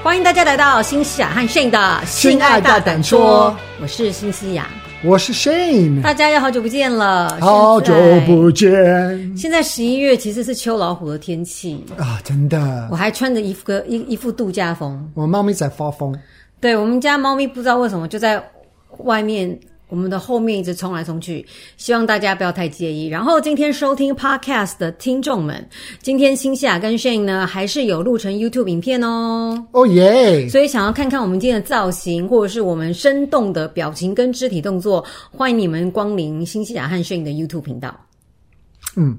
欢迎大家来到新西亚和 Shane 的性爱大胆说，我是新西亚，我是 Shane，大家要好久不见了，好久不见。现在十一月其实是秋老虎的天气。啊，真的，我还穿着一副个一一副度假风，我猫咪在发疯，对，我们家猫咪不知道为什么就在外面。我们的后面一直冲来冲去，希望大家不要太介意。然后今天收听 Podcast 的听众们，今天新西亚跟 Shane 呢还是有录成 YouTube 影片哦。哦耶！所以想要看看我们今天的造型，或者是我们生动的表情跟肢体动作，欢迎你们光临新西亚和 Shane 的 YouTube 频道。嗯，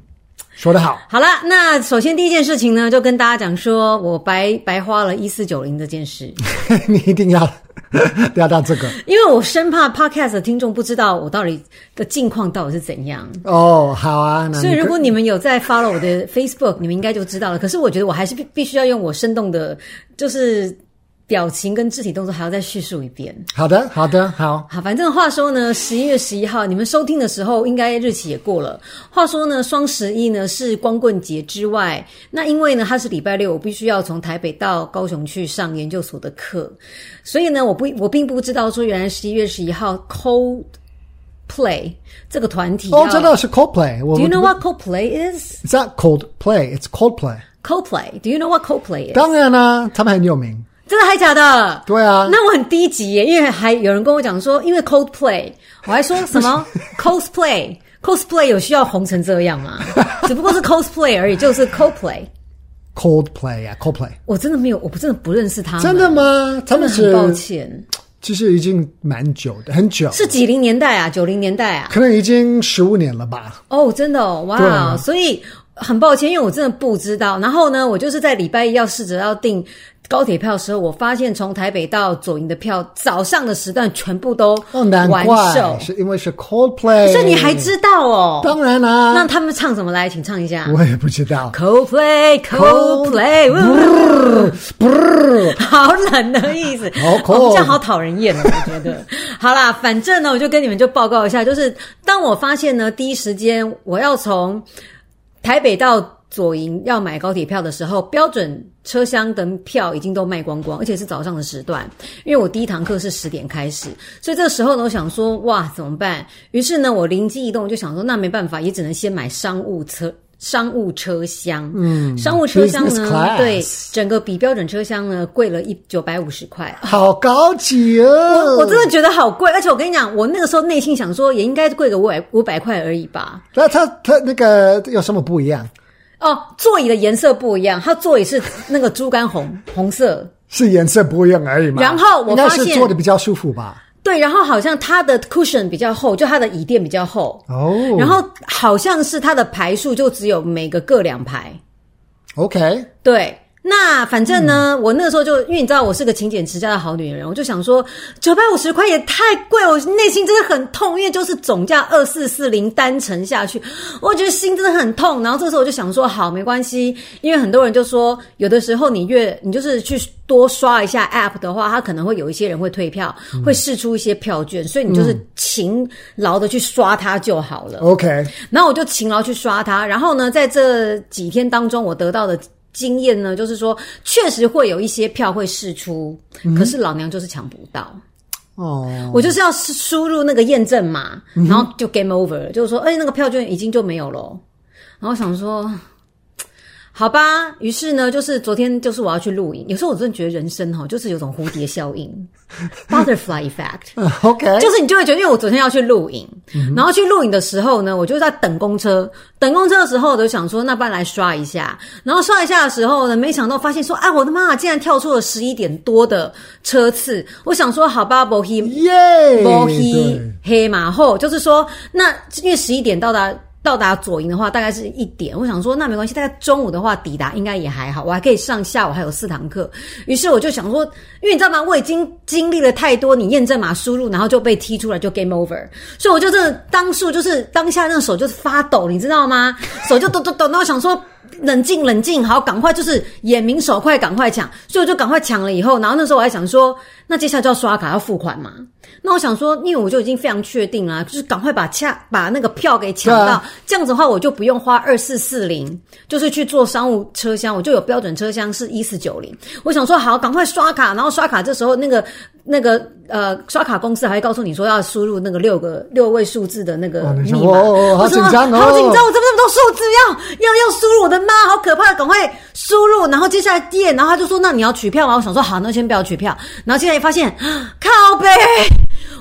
说得好。好了，那首先第一件事情呢，就跟大家讲说我白白花了一四九零这件事。你一定要。不要到这个，因为我生怕 Podcast 的听众不知道我到底的近况到底是怎样。哦，好啊。所以如果你们有在 follow 我的 Facebook，你们应该就知道了。可是我觉得我还是必必须要用我生动的，就是。表情跟肢体动作还要再叙述一遍。好的，好的，好。好，反正话说呢，十一月十一号，你们收听的时候，应该日期也过了。话说呢，双十一呢是光棍节之外，那因为呢它是礼拜六，我必须要从台北到高雄去上研究所的课，所以呢，我不我并不知道说原来十一月十一号 Coldplay 这个团体哦，真的是 Coldplay。Do you know what Coldplay is? It's not Coldplay, it's Coldplay. Coldplay. Do you know what Coldplay is? 当然啦，他们很有名。真的还假的？对啊，那我很低级耶，因为还有人跟我讲说，因为 Coldplay，我还说什么 cosplay，cosplay 有需要红成这样吗？只不过是 cosplay 而已，就是 Coldplay，Coldplay 啊，Coldplay，我真的没有，我不真的不认识他们。真的吗？他们很抱歉，其实已经蛮久的，很久，是几零年代啊，九零年代啊，可能已经十五年了吧？哦，真的哦，哇，啊，所以很抱歉，因为我真的不知道。然后呢，我就是在礼拜一要试着要订。高铁票的时候，我发现从台北到左营的票，早上的时段全部都完售，是因为是 Coldplay。这你还知道哦？当然啦。那他们唱什么来？请唱一下。我也不知道。Coldplay，Coldplay，好冷的意思。好样好讨人厌哦，我觉得。好啦，反正呢，我就跟你们就报告一下，就是当我发现呢，第一时间我要从台北到。左营要买高铁票的时候，标准车厢的票已经都卖光光，而且是早上的时段。因为我第一堂课是十点开始，所以这个时候呢，我想说，哇，怎么办？于是呢，我灵机一动，就想说，那没办法，也只能先买商务车商务车厢。嗯，商务车厢呢，对，整个比标准车厢呢贵了一九百五十块，好高级哦！我我真的觉得好贵，而且我跟你讲，我那个时候内心想说，也应该贵个五百五百块而已吧。那它它那个有什么不一样？哦，座椅的颜色不一样，它座椅是那个猪肝红红色，是颜色不一样而已嘛。然后我发现是坐的比较舒服吧？对，然后好像它的 cushion 比较厚，就它的椅垫比较厚哦。然后好像是它的排数就只有每个各两排。OK，对。那反正呢，嗯、我那个时候就因为你知道我是个勤俭持家的好女人，我就想说九百五十块也太贵，我内心真的很痛，因为就是总价二四四零单程下去，我觉得心真的很痛。然后这时候我就想说，好，没关系，因为很多人就说，有的时候你越你就是去多刷一下 App 的话，它可能会有一些人会退票，嗯、会试出一些票券，所以你就是勤劳的去刷它就好了。OK，然后我就勤劳去刷它，然后呢，在这几天当中，我得到的。经验呢，就是说，确实会有一些票会试出，嗯、可是老娘就是抢不到。哦，我就是要输入那个验证码，然后就 game over 了，就是说，哎，那个票券已经就没有了。然后想说。好吧，于是呢，就是昨天就是我要去录影。有时候我真的觉得人生哈，就是有种蝴蝶效应 （butterfly effect）。OK，就是你就会觉得，因为我昨天要去录影，嗯、然后去录影的时候呢，我就在等公车。等公车的时候，我就想说，那不然来刷一下。然后刷一下的时候呢，没想到发现说，哎，我的妈，竟然跳出了十一点多的车次。我想说，好吧，波黑耶，波黑黑马后，就是说，那因为十一点到达。到达左营的话，大概是一点。我想说，那没关系，大概中午的话抵达应该也还好，我还可以上下午还有四堂课。于是我就想说，因为你知道吗？我已经经历了太多，你验证码输入，然后就被踢出来，就 game over。所以我就真的当数就是当下那个手就是发抖，你知道吗？手就抖抖抖。然后我想说，冷静冷静，好，赶快就是眼明手快，赶快抢。所以我就赶快抢了以后，然后那时候我还想说，那接下来就要刷卡要付款嘛？那我想说，因为我就已经非常确定啊，就是赶快把恰把那个票给抢到，啊、这样子的话我就不用花二四四零，就是去坐商务车厢，我就有标准车厢是一四九零。我想说好，赶快刷卡，然后刷卡这时候那个那个呃刷卡公司还会告诉你说要输入那个六个六位数字的那个密码，哦、好紧张哦，好紧张，我这么多数字要要要输入？我的妈，好可怕！赶快输入，然后接下来电，然后他就说那你要取票吗？我想说好，那先不要取票，然后接下来。发现 靠背，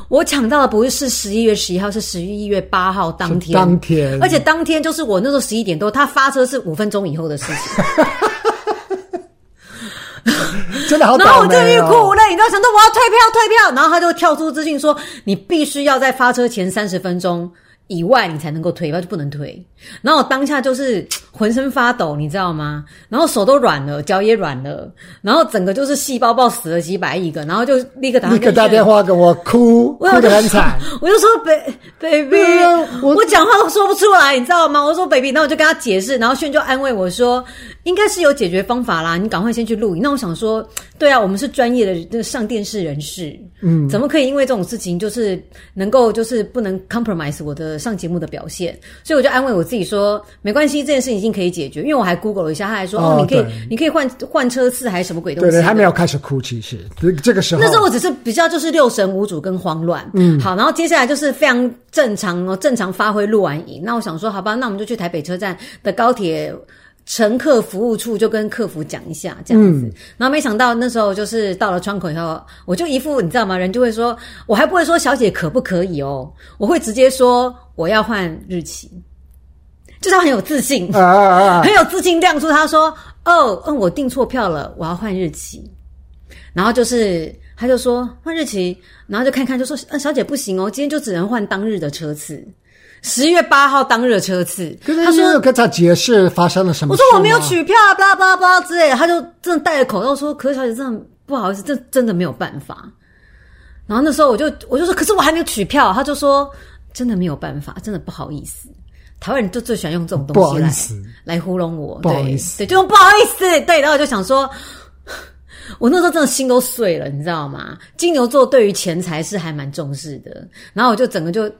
我抢到的不是十一月十一号，是十一月八号当天。当天，而且当天就是我那时候十一点多，他发车是五分钟以后的事情。真的好、哦，然后我就欲哭无泪，你知道，想到我要退票，退票，然后他就跳出资讯说，你必须要在发车前三十分钟以外，你才能够退，不然就不能退。然后我当下就是浑身发抖，你知道吗？然后手都软了，脚也软了，然后整个就是细胞爆死了几百亿个，然后就立刻打立刻打电话给我哭，我哭得很惨。我就说，baby，我我讲话都说不出来，你知道吗？我说 baby，那我就跟他解释，然后炫就安慰我说，应该是有解决方法啦，你赶快先去录影。那我想说，对啊，我们是专业的那个上电视人士，嗯，怎么可以因为这种事情就是能够就是不能 compromise 我的上节目的表现？所以我就安慰我。自己说没关系，这件事情已经可以解决。因为我还 Google 了一下，他还说哦，你可以，你可以换换车次，还是什么鬼东西？对对，还没有开始哭，其实这个时候，那时候我只是比较就是六神无主跟慌乱。嗯，好，然后接下来就是非常正常哦，正常发挥录完影。那我想说，好吧，那我们就去台北车站的高铁乘客服务处，就跟客服讲一下这样子。嗯、然后没想到那时候就是到了窗口以后，我就一副你知道吗？人就会说，我还不会说小姐可不可以哦，我会直接说我要换日期。就是他很有自信，啊啊啊 很有自信亮出他说：“哦，嗯，我订错票了，我要换日期。”然后就是他就说换日期，然后就看看就说：“嗯，小姐不行哦，今天就只能换当日的车次，十月八号当日的车次。”他说：“有跟他解释发生了什么？”我说：“我没有取票，巴拉巴拉巴拉之类的。”他就真的戴着口罩说：“可是小姐，真的不好意思，这真的没有办法。”然后那时候我就我就说：“可是我还没有取票。”他就说：“真的没有办法，真的不好意思。”台湾人就最喜欢用这种东西来来糊弄我，不好意思，对，对，就不好意思，对，然后我就想说，我那时候真的心都碎了，你知道吗？金牛座对于钱财是还蛮重视的，然后我就整个就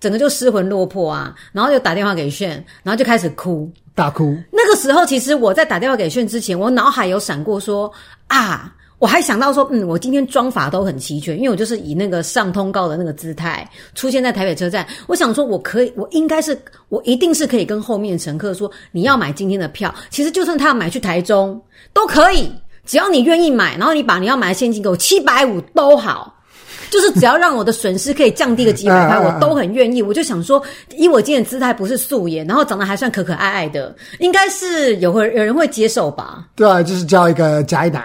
整个就失魂落魄啊，然后就打电话给炫，然后就开始哭，大哭。那个时候，其实我在打电话给炫之前，我脑海有闪过说啊。我还想到说，嗯，我今天妆法都很齐全，因为我就是以那个上通告的那个姿态出现在台北车站。我想说，我可以，我应该是，我一定是可以跟后面乘客说，你要买今天的票。其实就算他要买去台中都可以，只要你愿意买，然后你把你要买的现金给我七百五都好，就是只要让我的损失可以降低个几百块，我都很愿意。我就想说，以我今天的姿态不是素颜，然后长得还算可可爱爱的，应该是有会有人会接受吧？对啊，就是叫一个宅男。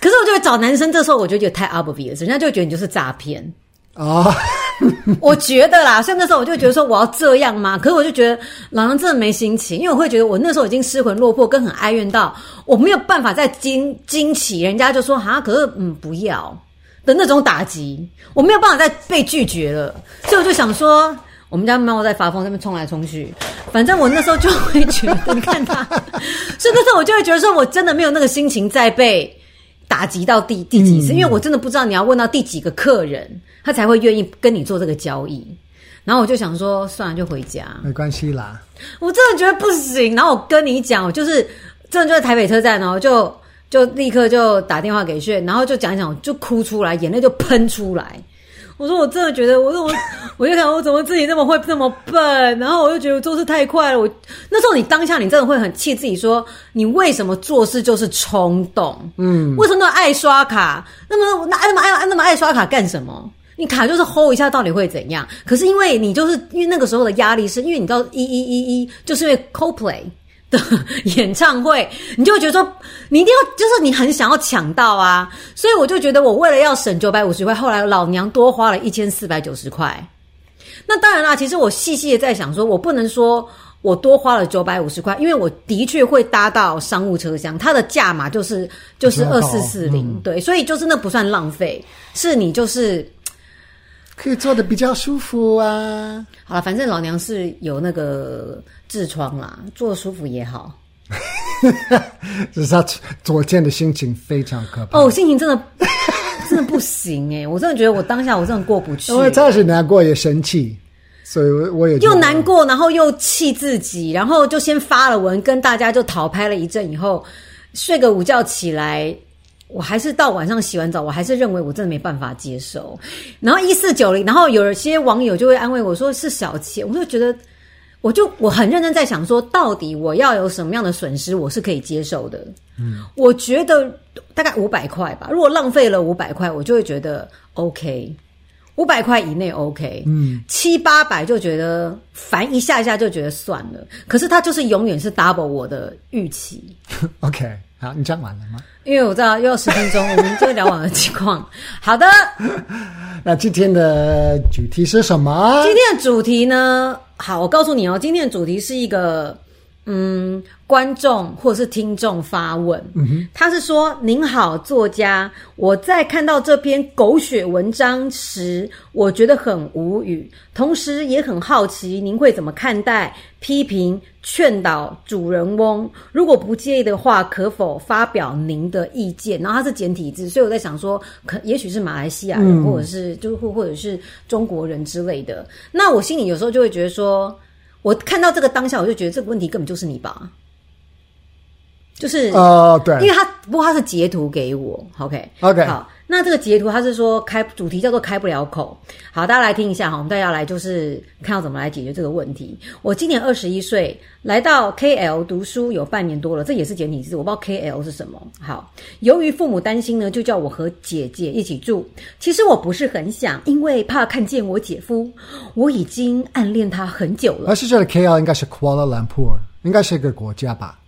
可是我就会找男生，这时候我就觉得太 obvious，人家就会觉得你就是诈骗哦。我觉得啦，所以那时候我就觉得说我要这样吗？可是我就觉得老娘真的没心情，因为我会觉得我那时候已经失魂落魄，跟很哀怨到我没有办法再惊惊奇人家就说哈，可是嗯不要的那种打击，我没有办法再被拒绝了，所以我就想说，我们家猫在发疯，在那边冲来冲去，反正我那时候就会觉得，你看它，所以那时候我就会觉得说我真的没有那个心情再被。打击到第第几次？因为我真的不知道你要问到第几个客人，他才会愿意跟你做这个交易。然后我就想说，算了，就回家，没关系啦。我真的觉得不行。然后我跟你讲，我就是真的就在台北车站，然后就就立刻就打电话给炫，然后就讲一讲，就哭出来，眼泪就喷出来。我说我真的觉得，我说我，我就想我怎么自己那么会那么笨，然后我就觉得我做事太快了。我那时候你当下你真的会很气自己说，说你为什么做事就是冲动？嗯，为什么那么爱刷卡？那么那那么爱那么爱刷卡干什么？你卡就是 hold 一下，到底会怎样？可是因为你就是因为那个时候的压力，是因为你知道一一一一，就是因为 Coldplay。的 演唱会，你就会觉得说，你一定要，就是你很想要抢到啊，所以我就觉得，我为了要省九百五十块，后来老娘多花了一千四百九十块。那当然啦，其实我细细的在想说，说我不能说我多花了九百五十块，因为我的确会搭到商务车厢，它的价码就是就是二四四零，对，所以就是那不算浪费，是你就是可以坐的比较舒服啊。好了，反正老娘是有那个。痔疮啦，坐舒服也好。只是他昨天的心情非常可怕。哦，心情真的，真的不行哎、欸，我真的觉得我当下我真的过不去。因为真的是难过也生气，所以我也又难过，然后又气自己，然后就先发了文跟大家就讨拍了一阵，以后睡个午觉起来。我还是到晚上洗完澡，我还是认为我真的没办法接受。然后一四九零，然后有些网友就会安慰我说是小钱，我就觉得，我就我很认真在想说，到底我要有什么样的损失我是可以接受的？嗯，我觉得大概五百块吧。如果浪费了五百块，我就会觉得 OK，五百块以内 OK。嗯，七八百就觉得烦一下一下就觉得算了。可是它就是永远是 double 我的预期。OK。好，你讲完了吗？因为我知道又要十分钟，我们就聊完了情况。好的，那今天的主题是什么？今天的主题呢？好，我告诉你哦，今天的主题是一个。嗯，观众或者是听众发问，他是说：“您好，作家，我在看到这篇狗血文章时，我觉得很无语，同时也很好奇，您会怎么看待批评、劝导主人翁？如果不介意的话，可否发表您的意见？”然后他是简体字，所以我在想说，可也许是马来西亚人，嗯、或者是就或或者是中国人之类的。那我心里有时候就会觉得说。我看到这个当下，我就觉得这个问题根本就是你吧，就是哦，对，因为他不过他是截图给我，OK，OK，Okay. 好，那这个截图他是说开主题叫做开不了口，好，大家来听一下哈，我们大家来就是看要怎么来解决这个问题。我今年二十一岁，来到 KL 读书有半年多了，这也是简体字，我不知道 KL 是什么。好，由于父母担心呢，就叫我和姐姐一起住。其实我不是很想，因为怕看见我姐夫，我已经暗恋他很久了。而是这里 KL 应该是 Kuala Lumpur，应该是一个国家吧？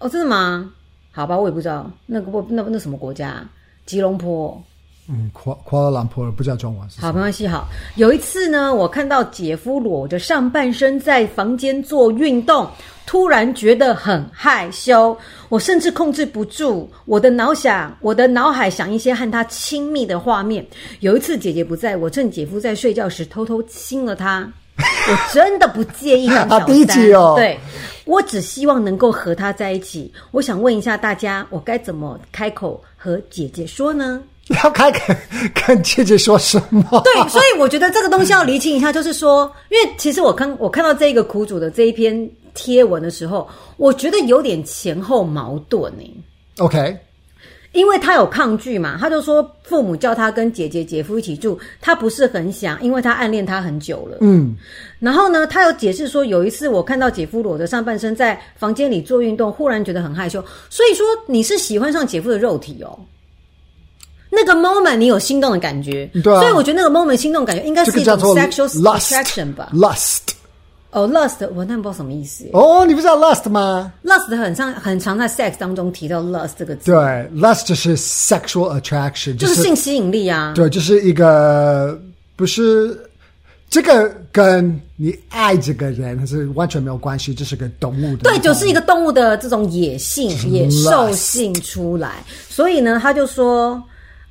哦，真的吗？好吧，我也不知道那个不那那什么国家，吉隆坡。嗯，夸夸了兰坡不知道中文。好，没关系。好，有一次呢，我看到姐夫裸着上半身在房间做运动，突然觉得很害羞，我甚至控制不住我的脑想，我的脑海想一些和他亲密的画面。有一次姐姐不在，我趁姐夫在睡觉时偷偷亲了他。我 真的不介意当小三，啊、第一集哦，对，我只希望能够和他在一起。我想问一下大家，我该怎么开口和姐姐说呢？要开口 跟姐姐说什么？对，所以我觉得这个东西要厘清一下，就是说，因为其实我看我看到这个苦主的这一篇贴文的时候，我觉得有点前后矛盾呢。OK，因为他有抗拒嘛，他就说父母叫他跟姐姐姐夫一起住，他不是很想，因为他暗恋他很久了。嗯，然后呢，他有解释说，有一次我看到姐夫裸着上半身在房间里做运动，忽然觉得很害羞。所以说你是喜欢上姐夫的肉体哦。那个 moment 你有心动的感觉，对啊，所以我觉得那个 moment 心动感觉应该是一种 sexual attraction 吧。lust，哦、oh,，lust，我那不知道什么意思。哦，oh, 你不知道 lust 吗？lust 很常很常在 sex 当中提到 lust 这个词。对，lust 就是 sexual attraction，就是性吸引力啊。对，就是一个不是这个跟你爱这个人还是完全没有关系，这是个动物的。对，就是一个动物的这种野性、野兽性出来。所以呢，他就说。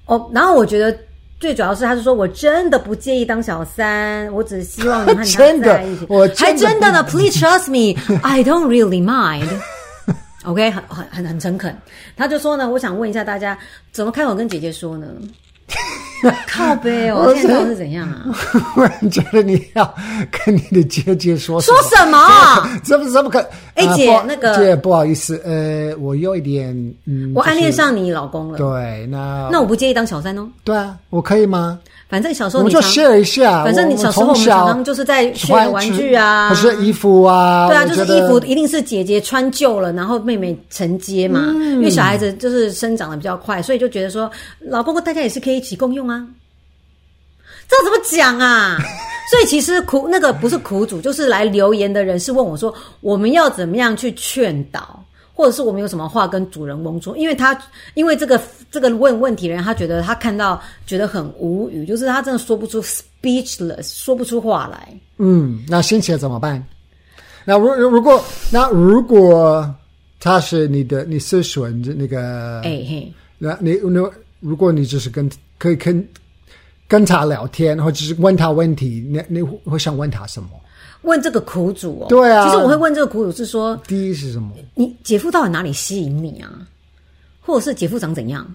哦，然后我觉得最主要是，他是说我真的不介意当小三，我只希望能和他在一起。我 真的还真的呢，Please trust me, I don't really mind. OK，很很很很诚恳。他就说呢，我想问一下大家，怎么开口跟姐姐说呢？靠背哦，我现在是怎样啊？我觉得你要跟你的姐姐说说什么？怎么怎么可？哎，姐，那个姐，不好意思，呃，我有一点，嗯，我暗恋上你老公了。对，那那我不介意当小三哦。对啊，我可以吗？反正小时候你就 share 一下。反正你小时候我们常常就是在 share 玩具啊，或是衣服啊。对啊，就是衣服一定是姐姐穿旧了，然后妹妹承接嘛。因为小孩子就是生长的比较快，所以就觉得说，老公大家也是可以一起共用啊。这怎么讲啊？所以其实苦那个不是苦主，就是来留言的人是问我说，我们要怎么样去劝导，或者是我们有什么话跟主人翁说？因为他因为这个这个问问题的人，他觉得他看到觉得很无语，就是他真的说不出 speechless，说不出话来。嗯，那心情怎么办？那如如果那如果他是你的你是选那个哎嘿，那你那如果你只是跟可以跟。跟他聊天，或者是问他问题，你你会想问他什么？问这个苦主哦。对啊，其实我会问这个苦主是说，第一是什么？你姐夫到底哪里吸引你啊？或者是姐夫长怎样？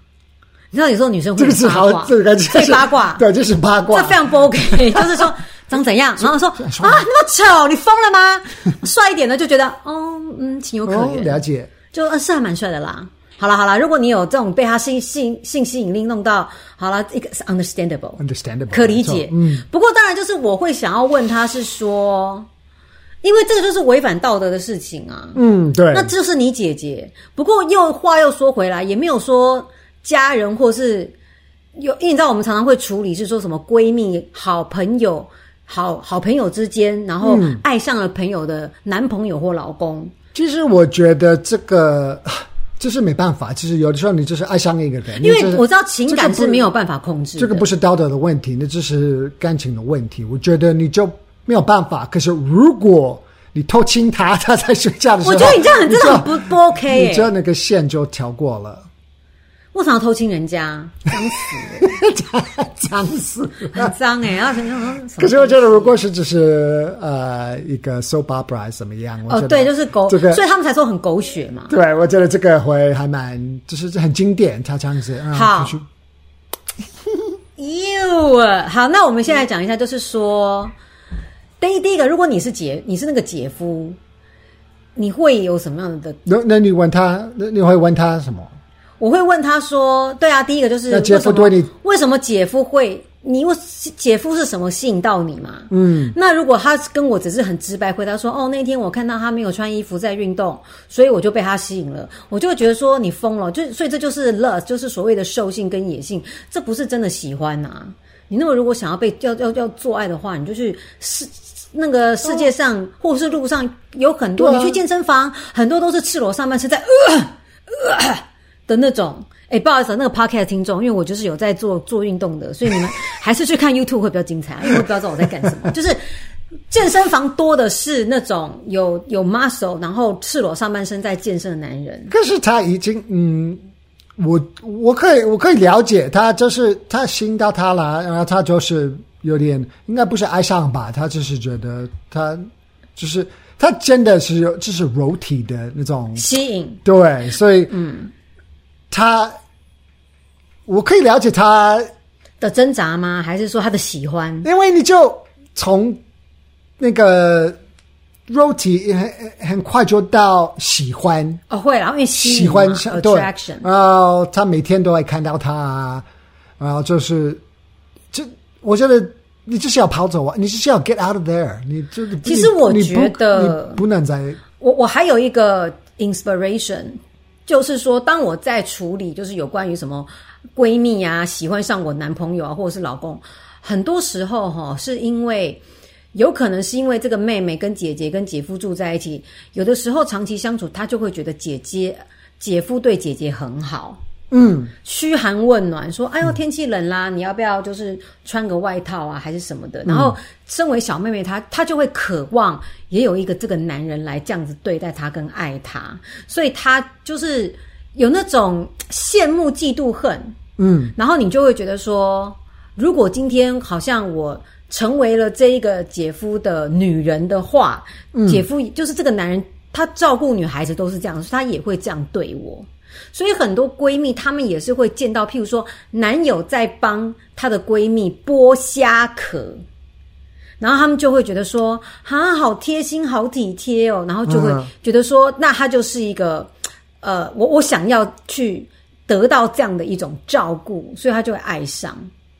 你知道有时候女生会八卦，最八卦，对，就是八卦，这非常不 OK。就是说长怎样，然后说啊那么丑，你疯了吗？帅一点的就觉得哦嗯情有可原，了解，就呃是还蛮帅的啦。好了好了，如果你有这种被他性性性吸引力弄到，好了，一个是 understandable，understandable，可理解。嗯，不过当然就是我会想要问他是说，因为这个就是违反道德的事情啊。嗯，对，那就是你姐姐。不过又话又说回来，也没有说家人或是有，因为你知道我们常常会处理是说什么闺蜜、好朋友、好好朋友之间，然后爱上了朋友的男朋友或老公。嗯，其实我觉得这个。就是没办法，其实有的时候你就是爱上一个人，因为我知道情感是没有办法控制的。这个不是道德的问题，那只是感情的问题。我觉得你就没有办法。可是如果你偷亲他，他在睡觉的时候，我觉得你这样很这种不不 OK，你知道那个线就跳过了。为什么要偷亲人家？脏死，脏死，很脏哎！然后可是我觉得，如果是只是呃一个 soap opera 怎么样？哦，对，就是狗，这个，所以他们才说很狗血嘛。对，我觉得这个会还蛮，就是很经典，他这样子。好，哟，好，那我们现在讲一下，就是说，第一第一个，如果你是姐，你是那个姐夫，你会有什么样的？那那你问他，那你会问他什么？我会问他说：“对啊，第一个就是姐夫对你为什么姐夫会你？因为姐夫是什么吸引到你嘛？嗯，那如果他跟我只是很直白回答说：‘哦，那天我看到他没有穿衣服在运动，所以我就被他吸引了。’我就会觉得说你疯了，就所以这就是 love，就是所谓的兽性跟野性，这不是真的喜欢呐、啊。你那么如果想要被要要要做爱的话，你就去世那个世界上、哦、或是路上有很多，啊、你去健身房很多都是赤裸上半身在呃呃。”的那种，哎、欸，不好意思，那个 podcast 听众，因为我就是有在做做运动的，所以你们还是去看 YouTube 会比较精彩，因为我不知道我在干什么。就是健身房多的是那种有有 muscle，然后赤裸上半身在健身的男人。可是他已经，嗯，我我可以我可以了解他，就是他吸引到他了，然后他就是有点，应该不是爱上吧，他就是觉得他就是他真的是有就是柔体的那种吸引，对，所以嗯。他，我可以了解他的挣扎吗？还是说他的喜欢？因为你就从那个肉体很很快就到喜欢哦，会，然后因为喜欢上对，然后他每天都会看到他，然后就是，就我觉得你就是要跑走啊，你就是要 get out of there，你就其实我觉得不，不能再我我还有一个 inspiration。就是说，当我在处理就是有关于什么闺蜜啊，喜欢上我男朋友啊，或者是老公，很多时候哈，是因为有可能是因为这个妹妹跟姐姐跟姐夫住在一起，有的时候长期相处，她就会觉得姐姐姐夫对姐姐很好。嗯，嘘寒问暖，说：“哎呦，天气冷啦，嗯，你要不要就是穿个外套啊，还是什么的？”然后，身为小妹妹，她她就会渴望也有一个这个男人来这样子对待她跟爱她，所以她就是有那种羡慕、嫉妒、恨。嗯，然后你就会觉得说，如果今天好像我成为了这一个姐夫的女人的话，嗯，姐夫就是这个男人，他照顾女孩子都是这样，他也会这样对我。所以很多闺蜜，她们也是会见到，譬如说男友在帮她的闺蜜剥虾壳，然后她们就会觉得说，啊，好贴心，好体贴哦，然后就会觉得说，那他就是一个，呃，我我想要去得到这样的一种照顾，所以她就会爱上。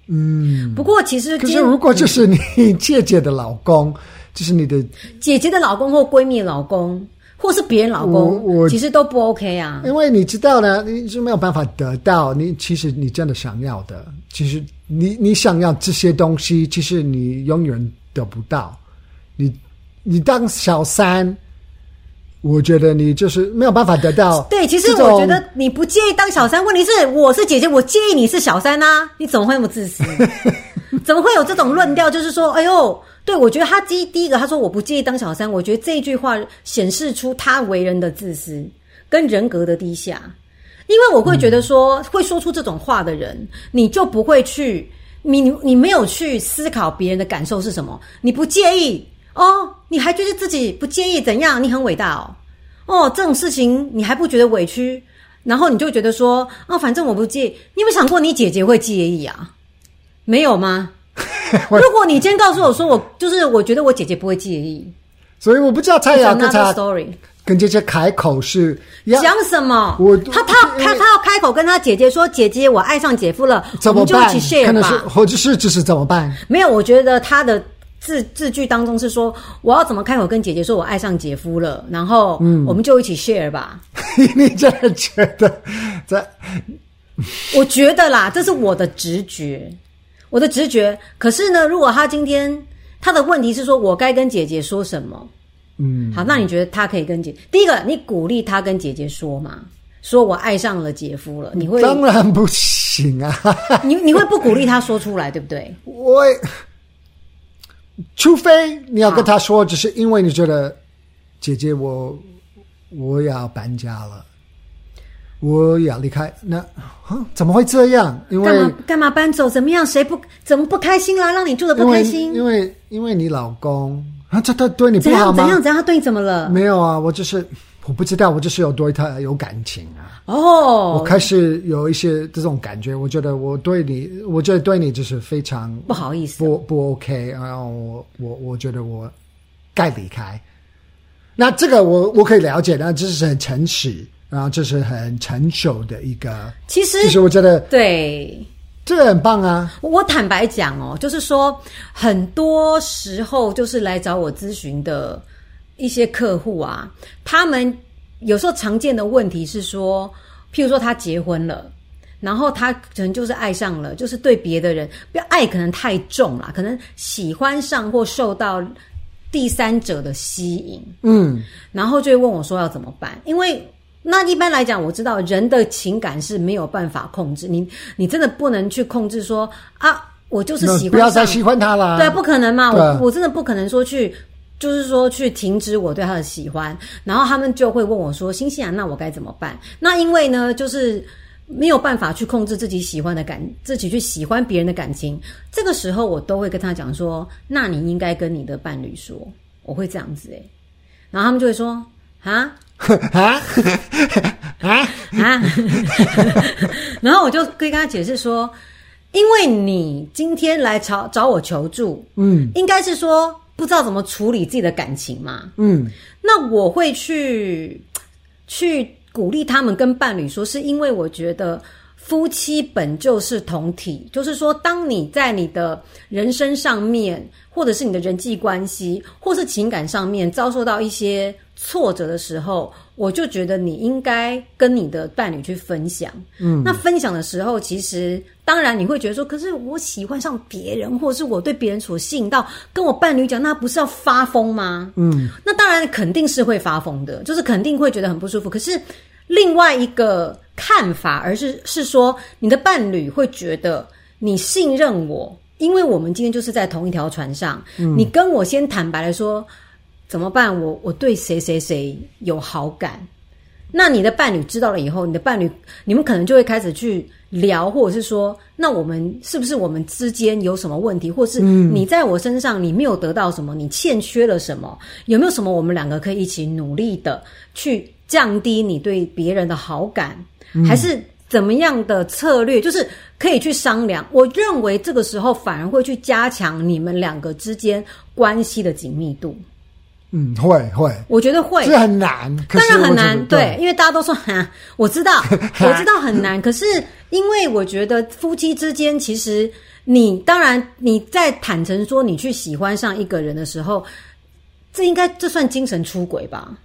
嗯，不过其实，可是如果就是你 姐姐的老公，就是你的姐姐的老公或闺蜜的老公。或是别人老公，其实都不 OK 啊。因为你知道呢，你是没有办法得到你。其实你真的想要的，其实你你想要这些东西，其实你永远得不到。你你当小三，我觉得你就是没有办法得到。对，其实我觉得你不介意当小三，问题是我是姐姐，我介意你是小三啊？你怎么会那么自私？怎么会有这种论调？就是说，哎呦。对，我觉得他第一第一个，他说我不介意当小三，我觉得这一句话显示出他为人的自私跟人格的低下，因为我会觉得说，会说出这种话的人，你就不会去，你你没有去思考别人的感受是什么，你不介意哦，你还觉得自己不介意怎样？你很伟大哦，哦，这种事情你还不觉得委屈？然后你就觉得说，哦，反正我不介意。你有没有想过，你姐姐会介意啊？没有吗？如果你今天告诉我说，我就是我觉得我姐姐不会介意，所以我不知道他要跟他 story 跟姐姐开口是讲什么？我他他他他要开口跟他姐姐说：“姐姐，我爱上姐夫了。”怎么办？我们就一起 share 吧。可能是或者是就是怎么办？没有，我觉得他的字字句当中是说：“我要怎么开口跟姐姐说我爱上姐夫了？”然后，嗯，我们就一起 share 吧。你真的觉得在？我觉得啦，这是我的直觉，我的直觉。可是呢，如果他今天他的问题是说我该跟姐姐说什么？嗯，好，那你觉得他可以跟姐？第一个，你鼓励他跟姐姐说嘛？说我爱上了姐夫了，你会？当然不行啊！你你会不鼓励他说出来，对不对？我，除非你要跟他说，只是因为你觉得姐姐我我要搬家了，我要离开，那啊怎么会这样？因为干嘛干嘛搬走？怎么样？谁不怎么不开心啦？让你住的不开心？因为因为，你老公。啊，这他对你不好吗？怎样？怎样？怎样？他对你怎么了？没有啊，我就是我不知道，我就是有对他有感情啊。哦，我开始有一些这种感觉，我觉得我对你，我觉得对你就是非常不好意思，不不 OK。然后我我我觉得我该离开。那这个我我可以了解，那这是很诚实，然后这是很成熟的一个。其实，其实我觉得对。这个很棒啊！我坦白讲哦，就是说，很多时候就是来找我咨询的一些客户啊，他们有时候常见的问题是说，譬如说他结婚了，然后他可能就是爱上了，就是对别的人，不要爱可能太重了，可能喜欢上或受到第三者的吸引，嗯，然后就会问我说要怎么办，因为。那一般来讲，我知道人的情感是没有办法控制。你，你真的不能去控制说啊，我就是喜欢，不要再喜欢他了。对，不可能嘛。我我真的不可能说去，就是说去停止我对他的喜欢。然后他们就会问我说：“新西兰，那我该怎么办？”那因为呢，就是没有办法去控制自己喜欢的感，自己去喜欢别人的感情。这个时候，我都会跟他讲说：“那你应该跟你的伴侣说。”我会这样子诶。然后他们就会说：“啊。”啊 啊啊！然后我就跟他解释说，因为你今天来找找我求助，嗯，应该是说不知道怎么处理自己的感情嘛，嗯，那我会去去鼓励他们跟伴侣说，是因为我觉得夫妻本就是同体，就是说，当你在你的人生上面，或者是你的人际关系，或是情感上面遭受到一些。挫折的时候，我就觉得你应该跟你的伴侣去分享。嗯，那分享的时候，其实当然你会觉得说，可是我喜欢上别人，或者是我对别人所吸引到，跟我伴侣讲，那不是要发疯吗？嗯，那当然肯定是会发疯的，就是肯定会觉得很不舒服。可是另外一个看法，而是是说，你的伴侣会觉得你信任我，因为我们今天就是在同一条船上。嗯，你跟我先坦白的说。怎么办？我我对谁谁谁有好感，那你的伴侣知道了以后，你的伴侣你们可能就会开始去聊，或者是说，那我们是不是我们之间有什么问题，或是你在我身上你没有得到什么，你欠缺了什么？有没有什么我们两个可以一起努力的去降低你对别人的好感，还是怎么样的策略？就是可以去商量。我认为这个时候反而会去加强你们两个之间关系的紧密度。嗯，会会，我觉得会，这很难，当然很难，对，对，因为大家都说哈，我知道，我知道很难，可是因为我觉得夫妻之间，其实你当然你在坦诚说你去喜欢上一个人的时候，这应该这算精神出轨吧？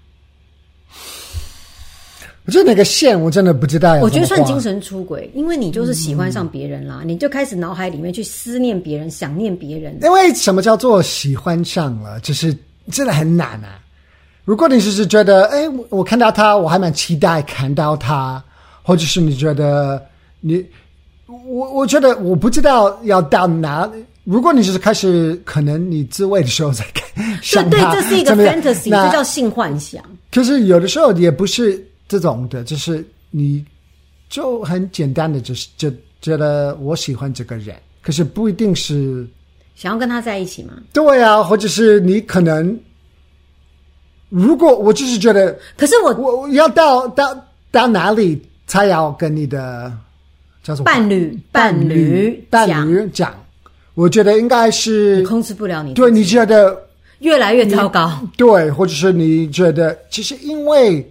我觉得那个线我真的不知道，我觉得算精神出轨，因为你就是喜欢上别人啦，嗯、你就开始脑海里面去思念别人，想念别人。因为什么叫做喜欢上了，就是。真的很难啊！如果你只是觉得，哎，我看到他，我还蛮期待看到他，或者是你觉得你，我我觉得我不知道要到哪。如果你只是开始，可能你自慰的时候再看，想他，对，这是一个 fantasy，这叫性幻想。可是有的时候也不是这种的，就是你就很简单的，就是就觉得我喜欢这个人，可是不一定是。想要跟他在一起吗？对啊，或者是你可能，如果我就是觉得，可是我我要到到到哪里才要跟你的叫什么伴侣伴侣伴侣讲。我觉得应该是你控制不了你，对，你觉得越来越糟糕，对，或者是你觉得其实因为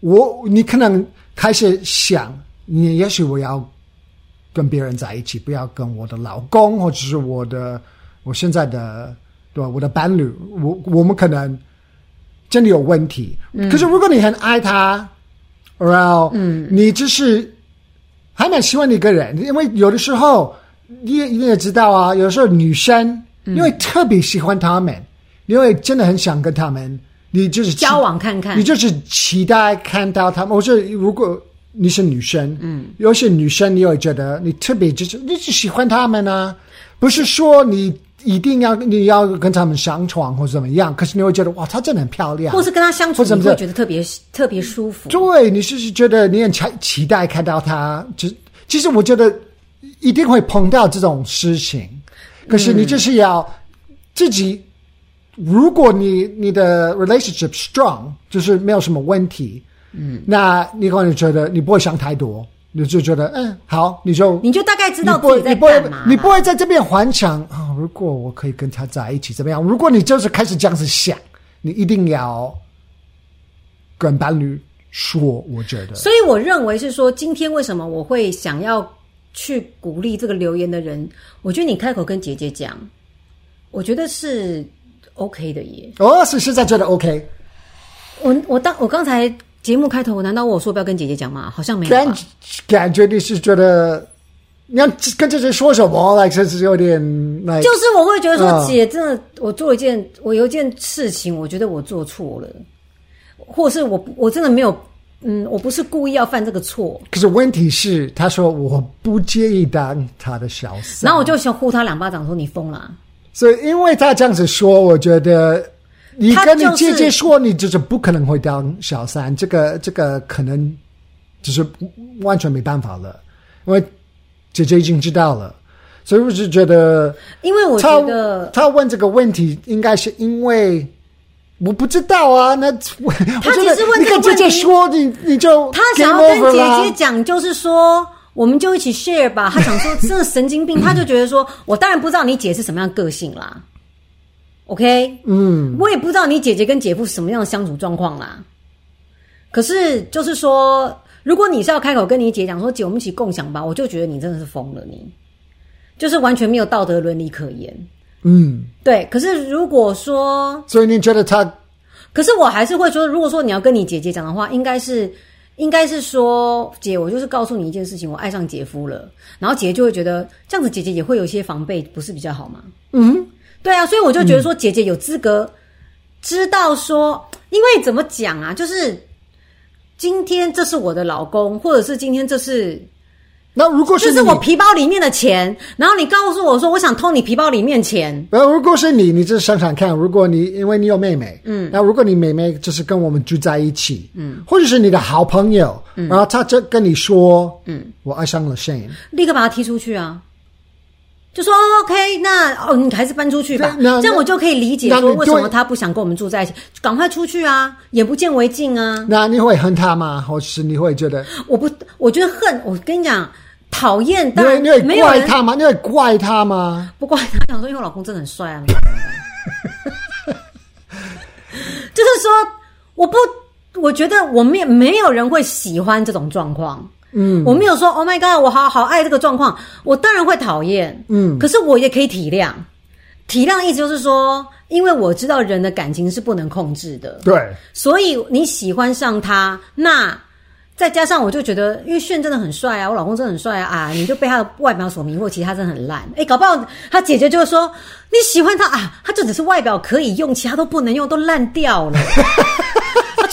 我你可能开始想，你也许我要跟别人在一起，不要跟我的老公或者是我的我现在的对我的伴侣，我我们可能真的有问题。嗯、可是如果你很爱他，然后嗯，你只是还蛮喜欢一个人，因为有的时候。你也你也知道啊，有时候女生因为特别喜欢他们，嗯、因为真的很想跟他们，你就是交往看看，你就是期待看到他们。我说，如果你是女生，嗯，有些女生你会觉得你特别就是你是喜欢他们啊，不是说你一定要你要跟他们上床或者怎么样，可是你会觉得哇，她真的很漂亮，或是跟她相处你会觉得特别特别舒服。对，你是觉得你很期期待看到她，就其实我觉得。一定会碰到这种事情，可是你就是要自己。嗯、如果你你的 relationship strong，就是没有什么问题，嗯，那你可能觉得你不会想太多，你就觉得嗯好，你就你就大概知道自己在干嘛，你不会在这边幻想啊、哦。如果我可以跟他在一起怎么样？如果你就是开始这样子想，你一定要跟伴侣说。我觉得，所以我认为是说，今天为什么我会想要。去鼓励这个留言的人，我觉得你开口跟姐姐讲，我觉得是 OK 的耶。哦，是现在觉得 OK。我我当我刚才节目开头，难道我说不要跟姐姐讲吗？好像没有。感感觉你是觉得你要跟姐姐说什么？来，甚至有点，like, 就是我会觉得说，姐真的，我做一件，我有一件事情，我觉得我做错了，或是我我真的没有。嗯，我不是故意要犯这个错。可是问题是，他说我不介意当他的小三，然后我就想呼他两巴掌，说你疯了。所以，因为他这样子说，我觉得你跟你姐姐说，你就是不可能会当小三，这个这个可能就是完全没办法了，因为姐姐已经知道了。所以，我就觉得，因为我觉得他，问这个问题，应该是因为。我不知道啊，那 我他其实问这个姐姐说，你你就他想要跟姐姐讲，就是说，我们就一起 share 吧。他想说，这个神经病，他就觉得说，我当然不知道你姐是什么样个性啦。OK，嗯，我也不知道你姐姐跟姐夫什么样的相处状况啦。可是就是说，如果你是要开口跟你姐讲说，姐，我们一起共享吧，我就觉得你真的是疯了，你就是完全没有道德伦理可言。嗯，对。可是如果说，所以你觉得他？可是我还是会说，如果说你要跟你姐姐讲的话，应该是，应该是说，姐，我就是告诉你一件事情，我爱上姐夫了。然后姐姐就会觉得这样子，姐姐也会有一些防备，不是比较好吗？嗯，对啊。所以我就觉得说，姐姐有资格知道说，嗯、因为怎么讲啊？就是今天这是我的老公，或者是今天这是。那如果是就是我皮包里面的钱，然后你告诉我说，我想偷你皮包里面钱。呃如果是你，你就想想看，如果你因为你有妹妹，嗯，那如果你妹妹就是跟我们住在一起，嗯，或者是你的好朋友，嗯，然后他就跟你说，嗯，我爱上了 Shane，立刻把他踢出去啊，就说 OK，那哦，你还是搬出去吧，这样我就可以理解说为什么他不想跟我们住在一起，赶快出去啊，眼不见为净啊。那你会恨他吗？或是你会觉得？我不，我觉得恨，我跟你讲。讨厌，当然你会怪他吗？你会怪他吗？不怪他，想说因为我老公真的很帅啊。就是说，我不，我觉得我没没有人会喜欢这种状况。嗯，我没有说 Oh my God，我好好爱这个状况。我当然会讨厌，嗯，可是我也可以体谅。体谅的意思就是说，因为我知道人的感情是不能控制的，对，所以你喜欢上他，那。再加上，我就觉得，因为炫真的很帅啊，我老公真的很帅啊，啊，你就被他的外表所迷惑，其实他真的很烂。哎，搞不好他姐姐就说你喜欢他啊，他就只是外表可以用，其他都不能用，都烂掉了。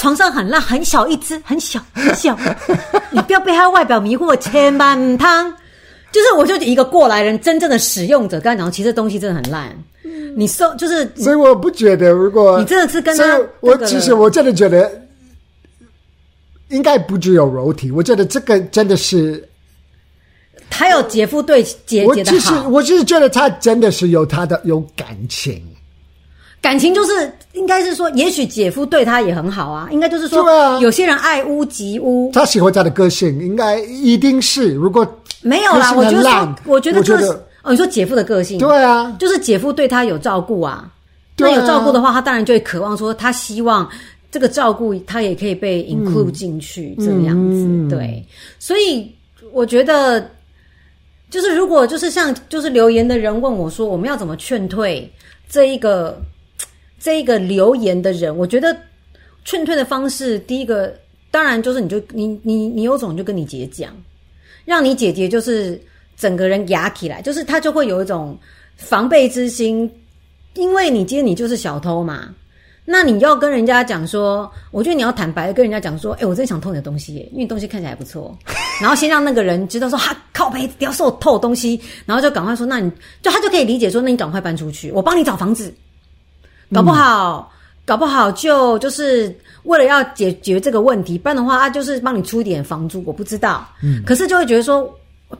他床上很烂，很小一只，很小很小。你不要被他外表迷惑，千万汤。就是，我就一个过来人，真正的使用者，刚才讲，其实东西真的很烂。你收就是，所以我不觉得，如果你真的是跟他，我其实我真的觉得。应该不只有柔体，我觉得这个真的是，他有姐夫对姐姐的好。我其实我就是觉得他真的是有他的有感情，感情就是应该是说，也许姐夫对他也很好啊，应该就是说，啊、有些人爱屋及乌，他喜欢他的个性，应该一定是如果没有啦，我觉得说，我觉得就是哦，你说姐夫的个性，对啊，就是姐夫对他有照顾啊，那有照顾的话，他当然就会渴望说，他希望这个照顾他也可以被 include 进去，嗯、这样子，嗯、对，所以我觉得就是如果就是像就是留言的人问我说，我们要怎么劝退这一个。这个留言的人，我觉得劝退的方式，第一个当然就是你就你你你有种就跟你姐讲，让你姐姐就是整个人压起来，就是他就会有一种防备之心，因为你今天你就是小偷嘛，那你要跟人家讲说，我觉得你要坦白的跟人家讲说，哎，我真想偷你的东西，因为东西看起来不错，然后先让那个人知道说，哈，靠北，不要说我偷东西，然后就赶快说，那你就他就可以理解说，那你赶快搬出去，我帮你找房子。搞不好，嗯、搞不好就就是为了要解决这个问题，不然的话，他就是帮你出一点房租，我不知道。嗯，可是就会觉得说，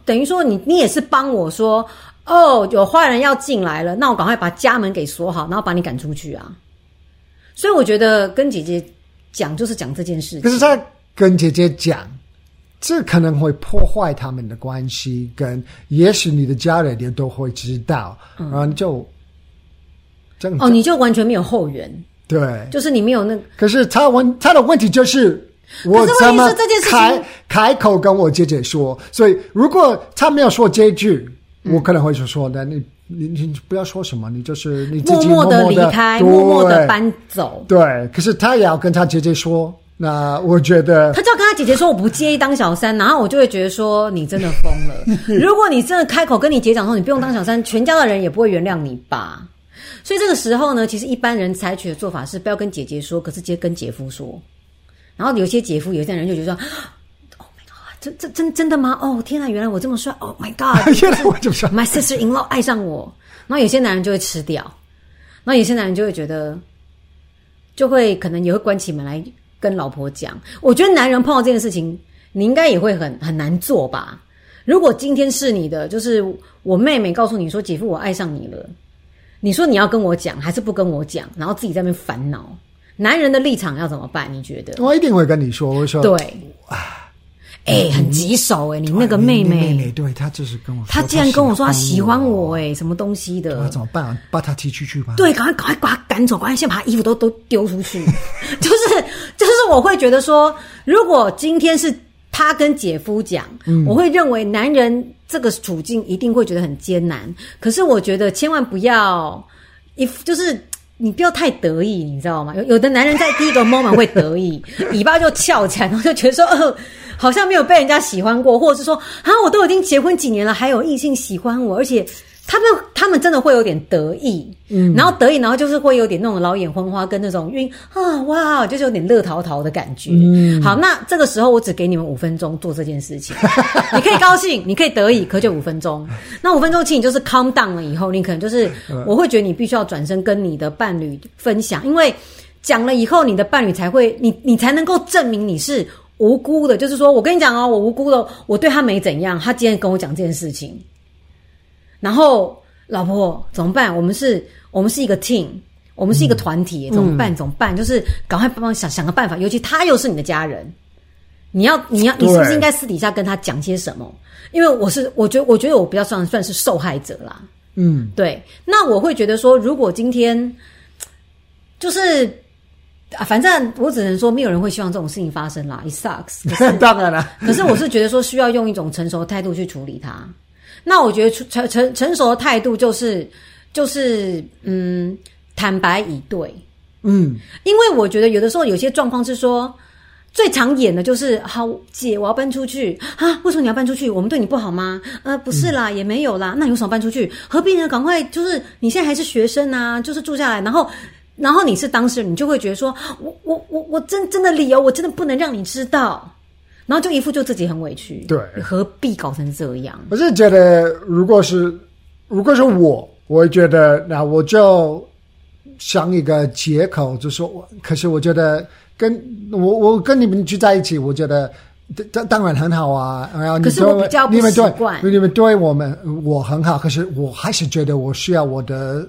等于说你你也是帮我说，哦，有坏人要进来了，那我赶快把家门给锁好，然后把你赶出去啊。所以我觉得跟姐姐讲就是讲这件事情。可是他跟姐姐讲，这可能会破坏他们的关系，跟也许你的家人也都会知道，嗯、然后就。哦，你就完全没有后援，对，就是你没有那。可是他问他的问题就是，我怎么开开口跟我姐姐说？所以如果他没有说这句，我可能会就说：“那你你你不要说什么，你就是你自己默默的离开，默默的搬走。”对，可是他也要跟他姐姐说。那我觉得他就要跟他姐姐说：“我不介意当小三。”然后我就会觉得说：“你真的疯了！如果你真的开口跟你姐讲说你不用当小三，全家的人也不会原谅你吧？”所以这个时候呢，其实一般人采取的做法是不要跟姐姐说，可是直接跟姐夫说。然后有些姐夫，有些人就觉得说：“Oh my god，这这真真的吗？哦天啊，原来我这么帅！Oh my god，原来我这么帅！My sister-in-law 爱上我。”然后有些男人就会吃掉，然后有些男人就会觉得，就会可能也会关起门来跟老婆讲。我觉得男人碰到这件事情，你应该也会很很难做吧？如果今天是你的，就是我妹妹告诉你说：“姐夫，我爱上你了。”你说你要跟我讲，还是不跟我讲？然后自己在那边烦恼。男人的立场要怎么办？你觉得？我一定会跟你说。我会说对，哎、欸，很棘手哎、欸！你那个妹妹，妹妹对她就是跟我说，她竟然跟我说她喜欢我哎、欸，什么东西的？那怎么办？把她踢出去吧。对，赶快赶快把她赶走，赶快先把她衣服都都丢出去。就 是就是，我会觉得说，如果今天是。他跟姐夫讲，嗯、我会认为男人这个处境一定会觉得很艰难。可是我觉得千万不要，一就是你不要太得意，你知道吗？有有的男人在第一个 moment 会得意，尾巴就翘起来，然后就觉得说，呃，好像没有被人家喜欢过，或者是说，啊，我都已经结婚几年了，还有异性喜欢我，而且。他们他们真的会有点得意，嗯，然后得意，然后就是会有点那种老眼昏花，跟那种晕啊哇，就是有点乐淘淘的感觉。嗯，好，那这个时候我只给你们五分钟做这件事情，你可以高兴，你可以得意，可就五分钟。那五分钟期你就是 calm down 了以后，你可能就是我会觉得你必须要转身跟你的伴侣分享，因为讲了以后，你的伴侣才会你你才能够证明你是无辜的，就是说我跟你讲哦，我无辜的，我对他没怎样，他今天跟我讲这件事情。然后，老婆怎么办？我们是，我们是一个 team，我们是一个团体，嗯、怎么办？怎么办？就是赶快帮忙想想个办法。尤其他又是你的家人，你要，你要，你是不是应该私底下跟他讲些什么？因为我是，我觉得，我觉得我比较算算是受害者啦。嗯，对。那我会觉得说，如果今天就是啊，反正我只能说，没有人会希望这种事情发生啦。It sucks。当然了，可是我是觉得说，需要用一种成熟的态度去处理它。那我觉得成成成熟的态度就是就是嗯，坦白以对，嗯，因为我觉得有的时候有些状况是说最常演的就是好姐，我要搬出去啊，为什么你要搬出去？我们对你不好吗？呃，不是啦，嗯、也没有啦，那你为什么搬出去？何必呢？赶快就是你现在还是学生啊，就是住下来，然后然后你是当事人，你就会觉得说我我我我真真的理由，我真的不能让你知道。然后就一副就自己很委屈，对，何必搞成这样？我是觉得，如果是如果是我，我会觉得，那我就想一个借口，就说我。可是我觉得跟我我跟你们聚在一起，我觉得当当然很好啊。然后你可是我比较不习惯，你们对你们对我们我很好，可是我还是觉得我需要我的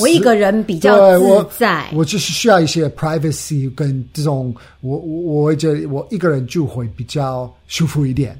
我一个人比较自在，我，我就是需要一些 privacy 跟这种，我我我觉得我一个人住会比较舒服一点。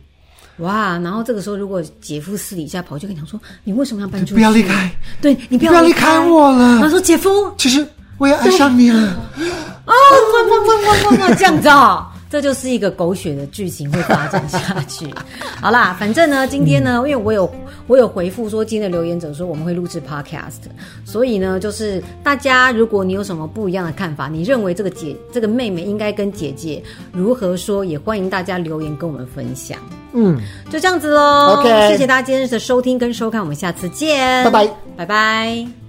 哇，然后这个时候如果姐夫私底下跑去跟你讲说，你为什么要搬出去？不要离开，对你不要离开我了。他说姐夫，其实我也爱上你了。哦，汪汪汪汪汪汪，这样子哦。这就是一个狗血的剧情会发展下去。好啦，反正呢，今天呢，因为我有我有回复说，今天的留言者说我们会录制 podcast，所以呢，就是大家如果你有什么不一样的看法，你认为这个姐这个妹妹应该跟姐姐如何说，也欢迎大家留言跟我们分享。嗯，就这样子喽。OK，谢谢大家今天的收听跟收看，我们下次见。拜拜，拜拜。